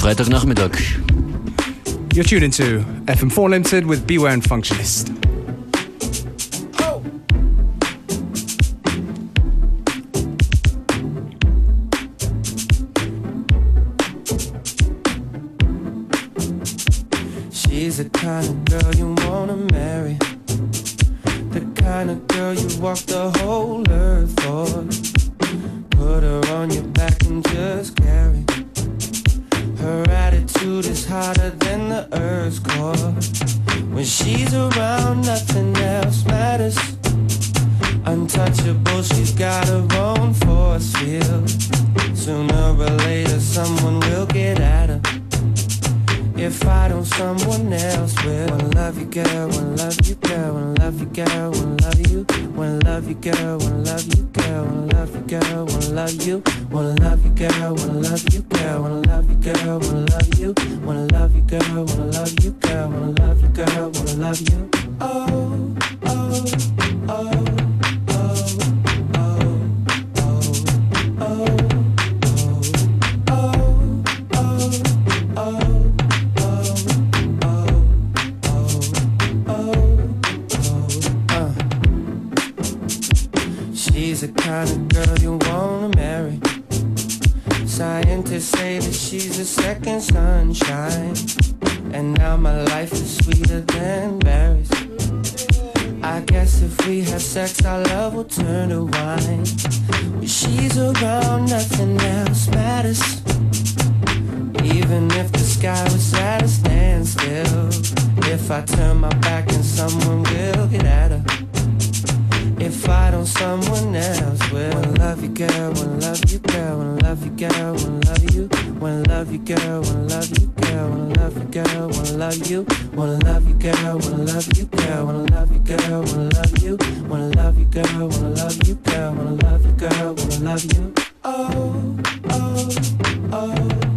Freitagnachmittag. You're tuned into FM4 Unlimited with Beware and Functionist. Sunshine. And now my life is sweeter than berries. I guess if we have sex, our love will turn to wine. When she's around, nothing else matters. Even if the sky was at a standstill. If I turn my back and someone will get at her. If I don't, someone else will. Wanna love you, girl. Wanna love you, girl. Wanna love you, girl. Wanna love you. Wanna love you, girl. Wanna love you, girl. Wanna love you, girl. Wanna love you. Wanna love you, girl. Wanna love you, girl. Wanna love you, girl. Wanna love you. Wanna love you, girl. Wanna love you, girl. Wanna love you, girl. Wanna love you. Oh, oh, oh.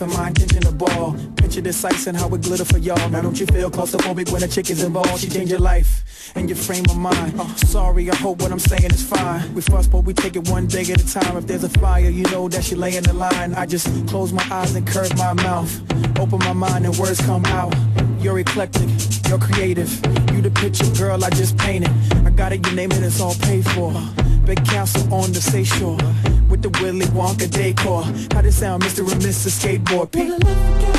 And my intention to ball. Picture this ice and how it glitter for y'all. Now don't you feel claustrophobic when a chick is involved? She change your life and your frame of mind. Uh, sorry, I hope what I'm saying is fine. We fuss, but we take it one day at a time. If there's a fire, you know that she lay in the line. I just close my eyes and curve my mouth. Open my mind and words come out. You're eclectic, you're creative. You the picture, girl, I just painted. I got it, you name it, it's all paid for. Big castle on the seashore with the Willy Wonka decor. How this sound, Mr. and Mrs. Skateboard? Pete.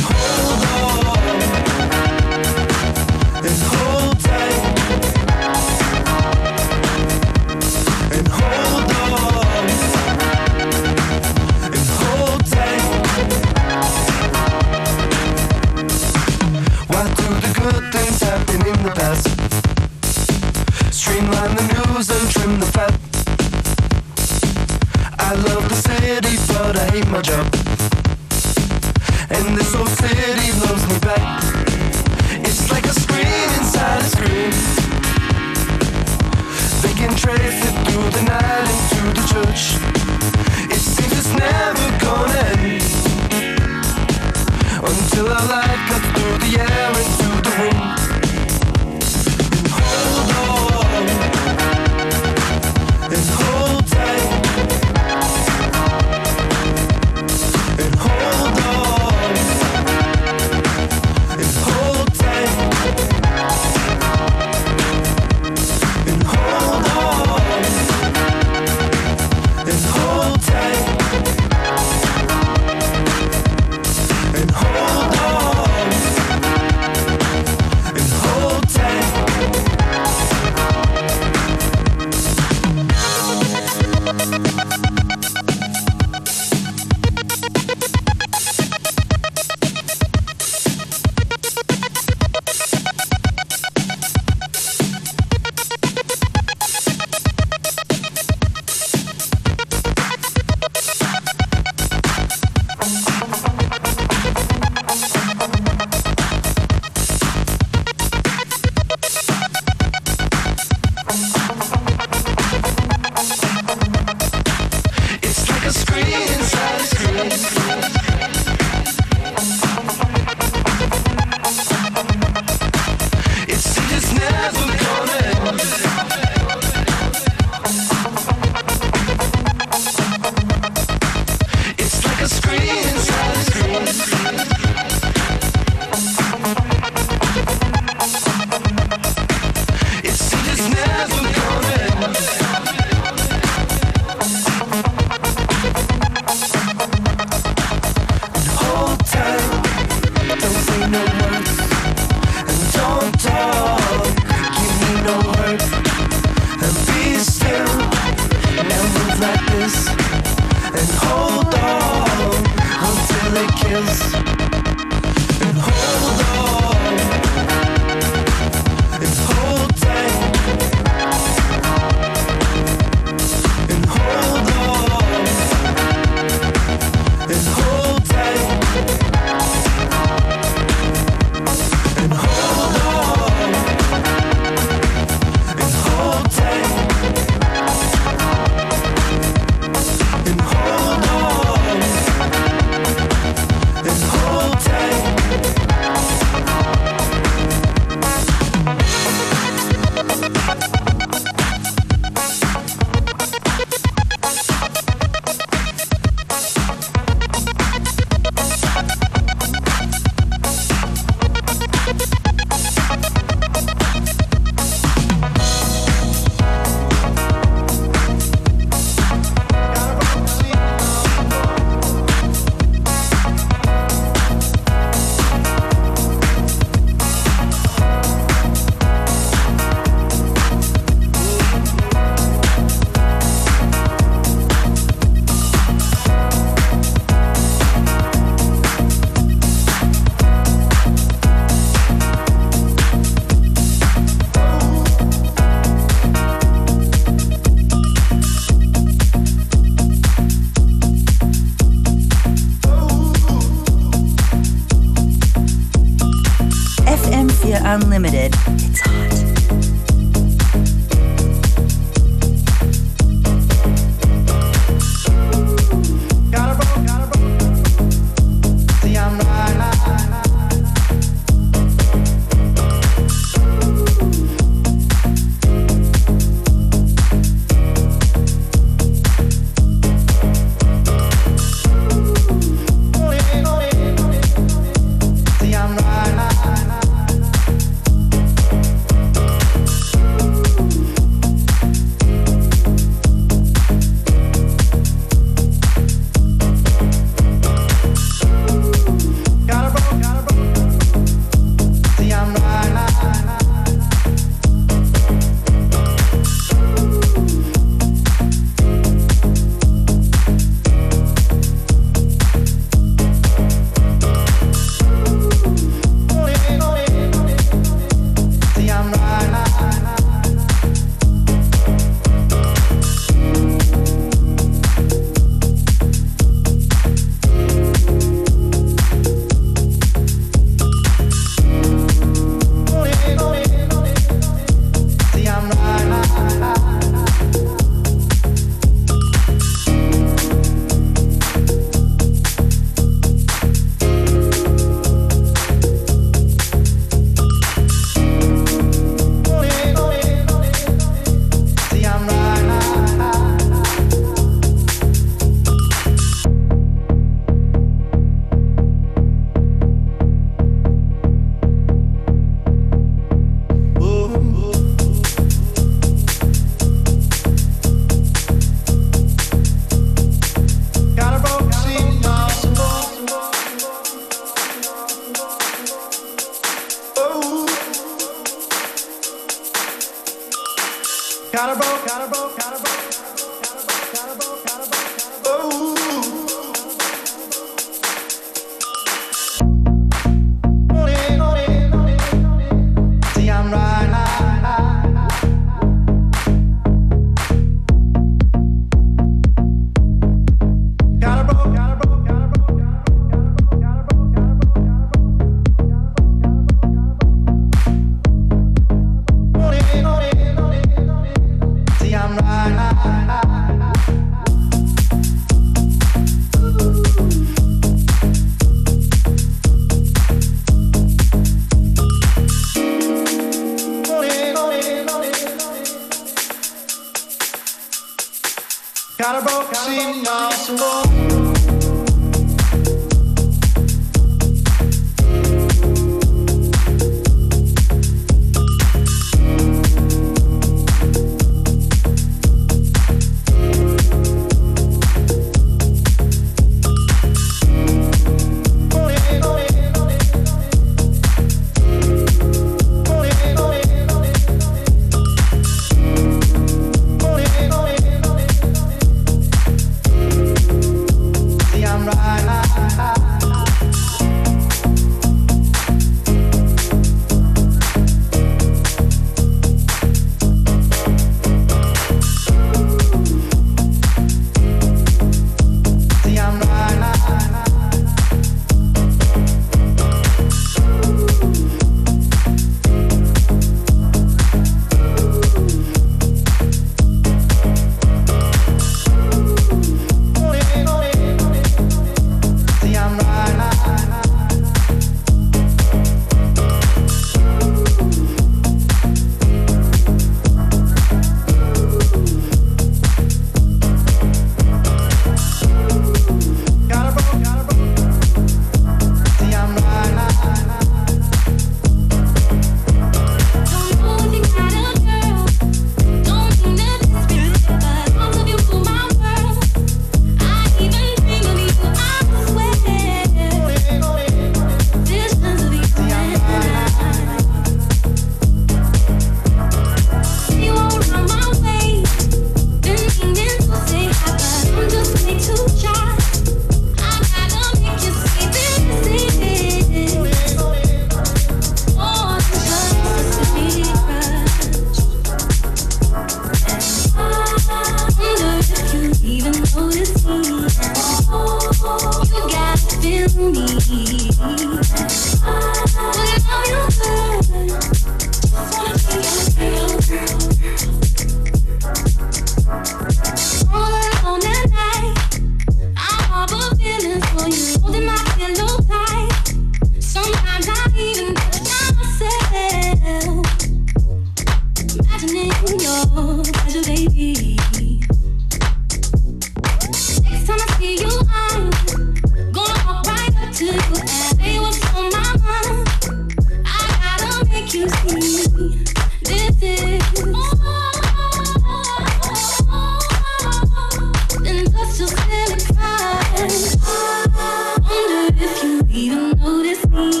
Whenever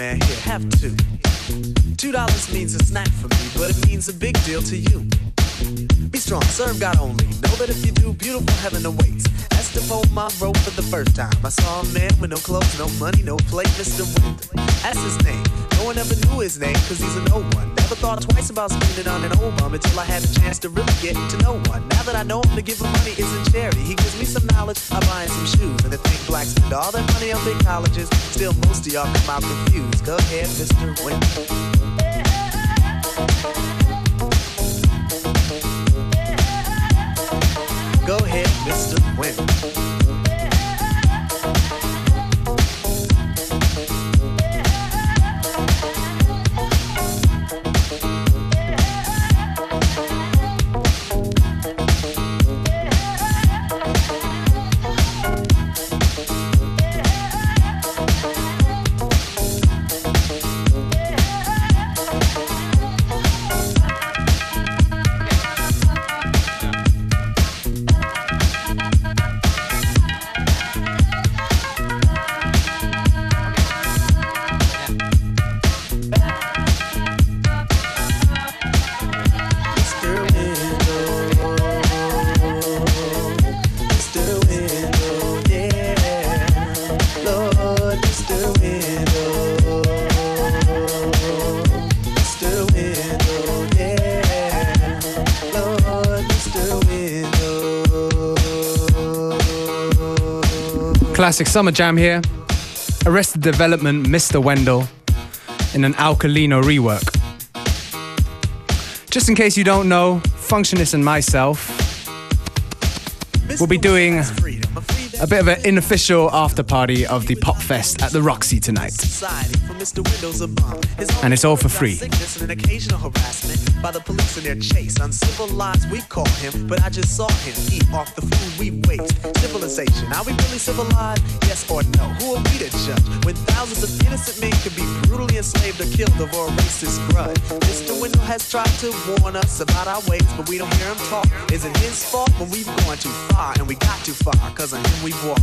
man, here, have two. Two dollars means a snack for me, but it means a big deal to you. Be strong, serve God only. Know that if you do, beautiful heaven awaits. Asked him on my road for the first time. I saw a man with no clothes, no money, no plate, Mr. Wind. That's his name. No one ever knew his name, cause he's a no one. Never thought twice about spending on an old bum until I had a chance to really get to know one. Now that I know him to give him money isn't charity. He gives me some knowledge, I buy him some shoes. And to think blacks spend all their money on big colleges, still most of y'all come out confused. Go ahead, Mr. Wind. Go ahead, Mr. Win. Classic summer jam here. Arrested Development, Mr. Wendal, in an Alkalino rework. Just in case you don't know, Functionist and myself will be doing a bit of an unofficial after party of the Pop Fest at the Roxy tonight. And it's all for free by the police in their chase. Uncivilized, we call him, but I just saw him eat off the food we waste. Civilization, are we really civilized? Yes or no? Who are we to judge when thousands of innocent men could be brutally enslaved or killed over a racist grudge? Mr. Wendal has tried to warn us about our ways, but we don't hear him talk. Is it his fault when we've gone too far and we got too far? Cause of him we've walked.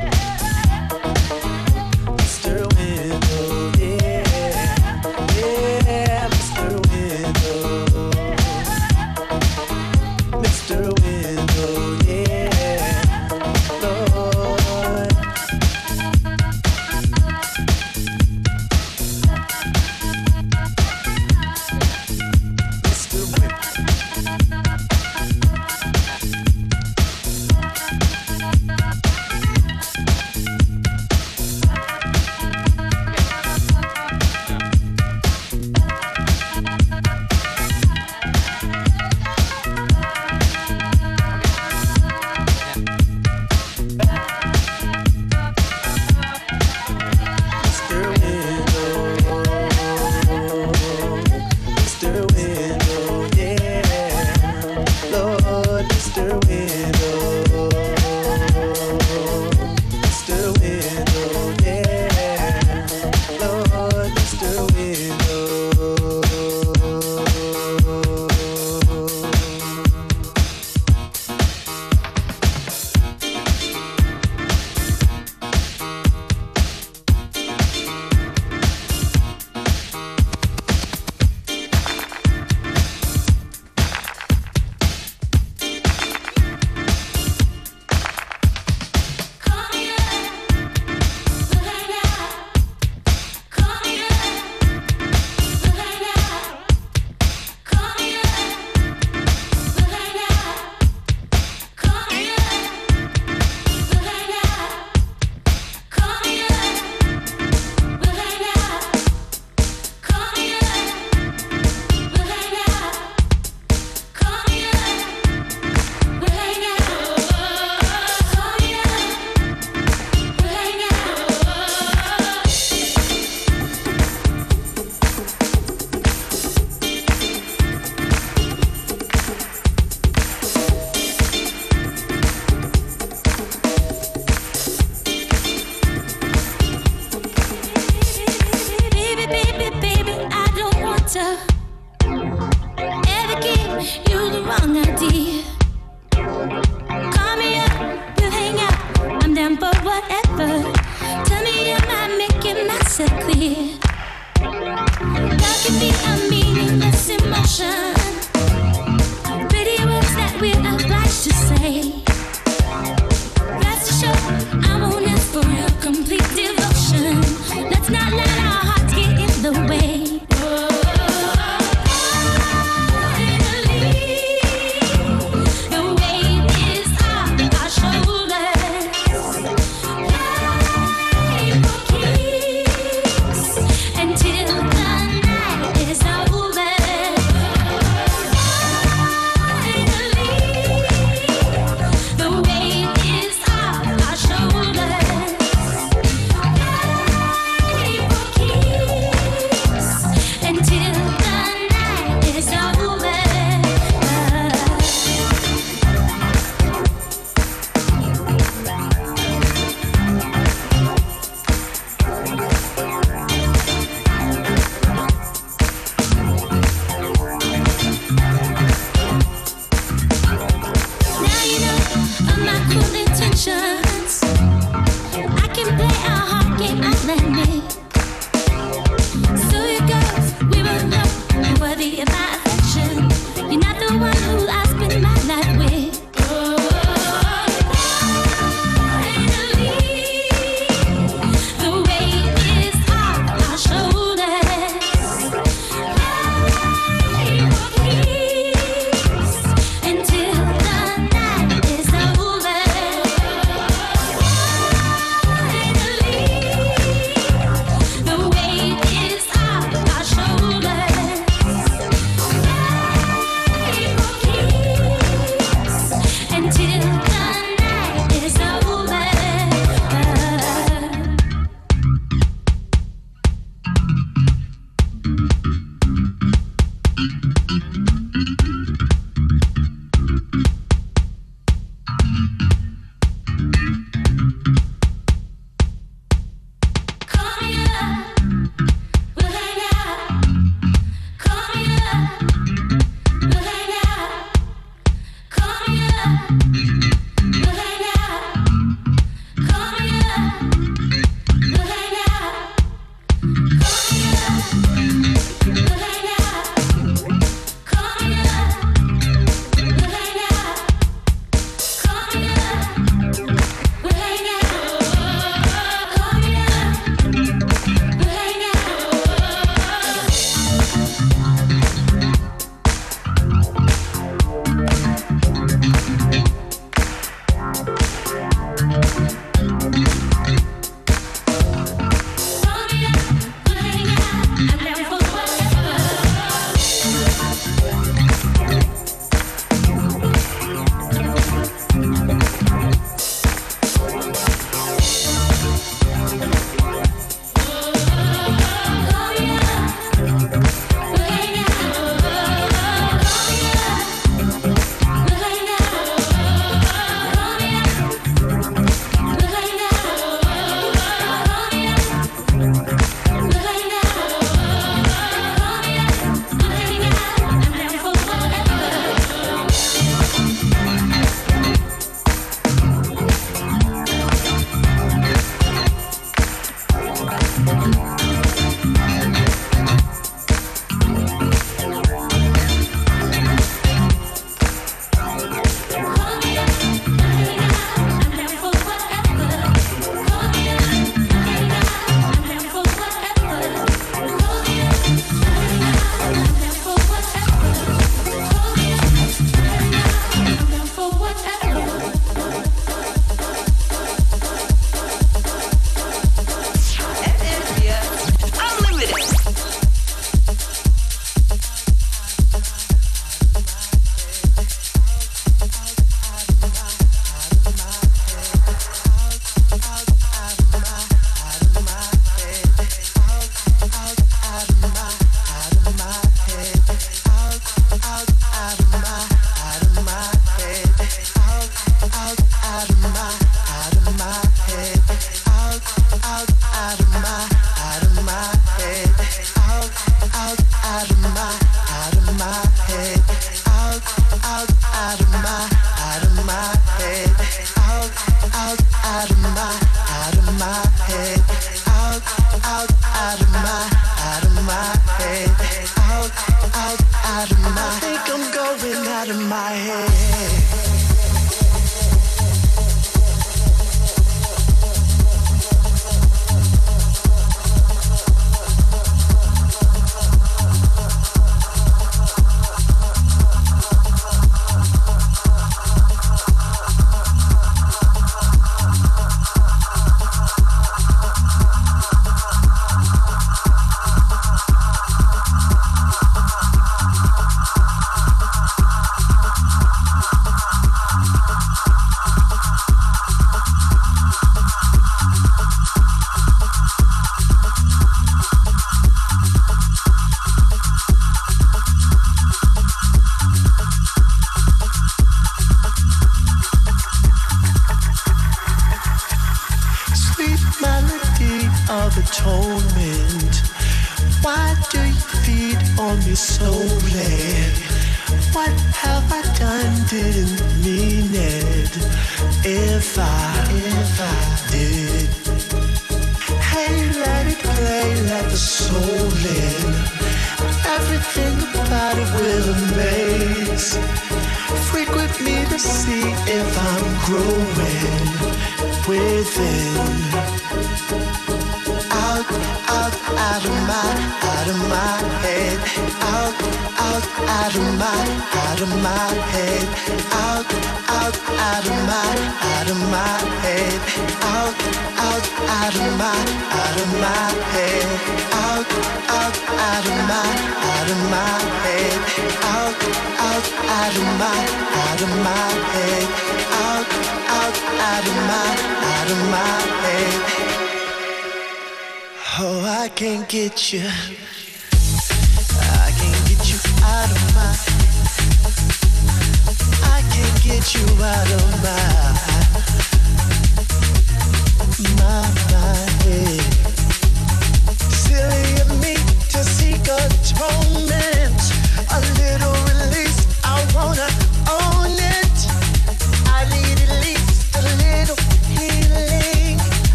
Out of my.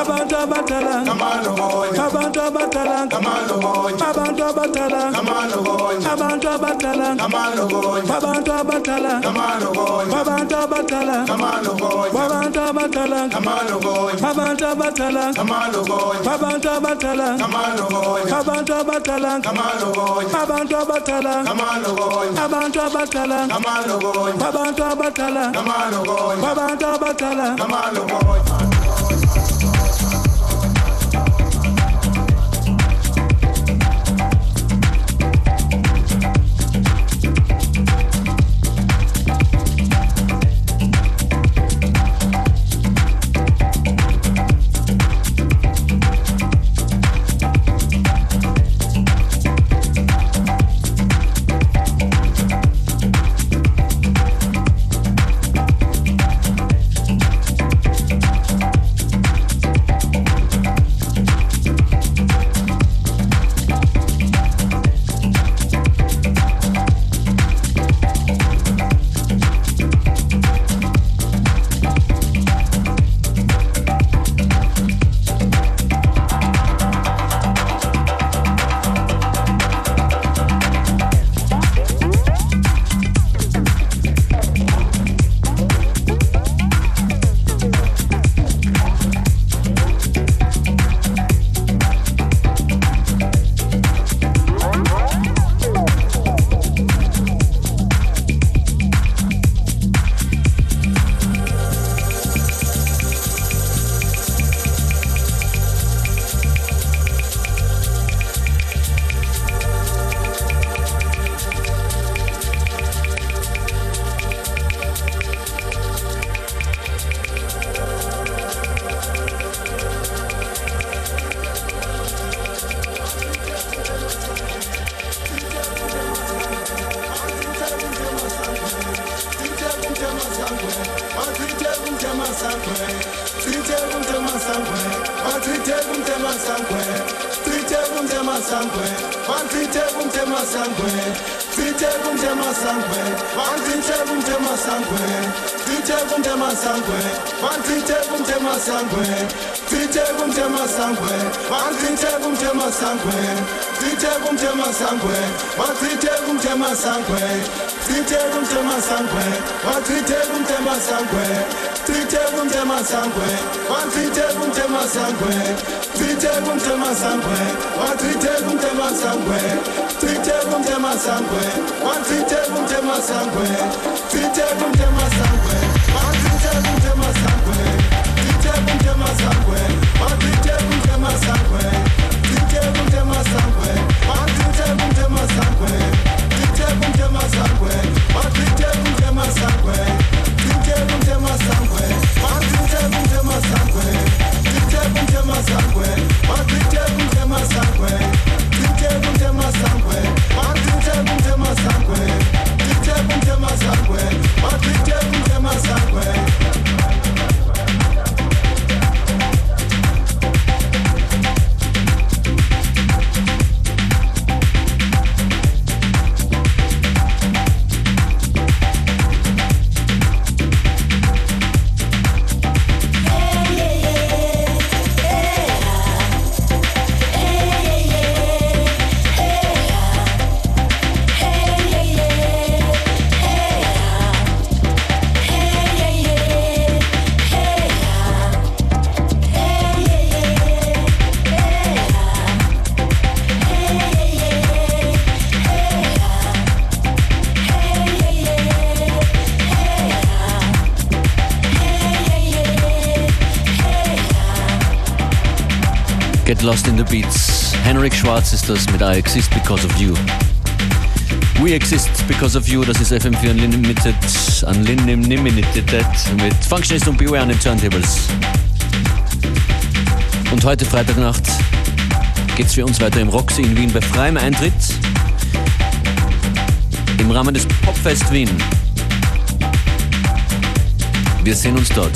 Abadala abantu abadala abantu abadala abantu abadala abantu abadala abantu abadala abantu abadala abantu abadala abantu abadala abantu abadala abantu abadala abantu abadala abantu abadala abantu abadala abantu abadala Lost in the Beats. Henrik Schwarz ist das mit I Exist Because of You. We Exist Because of You, das ist FM4 Unlimited, Unlimited mit Functionist und Beware an den Turntables. Und heute Freitagnacht geht's für uns weiter im Roxy in Wien bei freiem Eintritt im Rahmen des Popfest Wien. Wir sehen uns dort.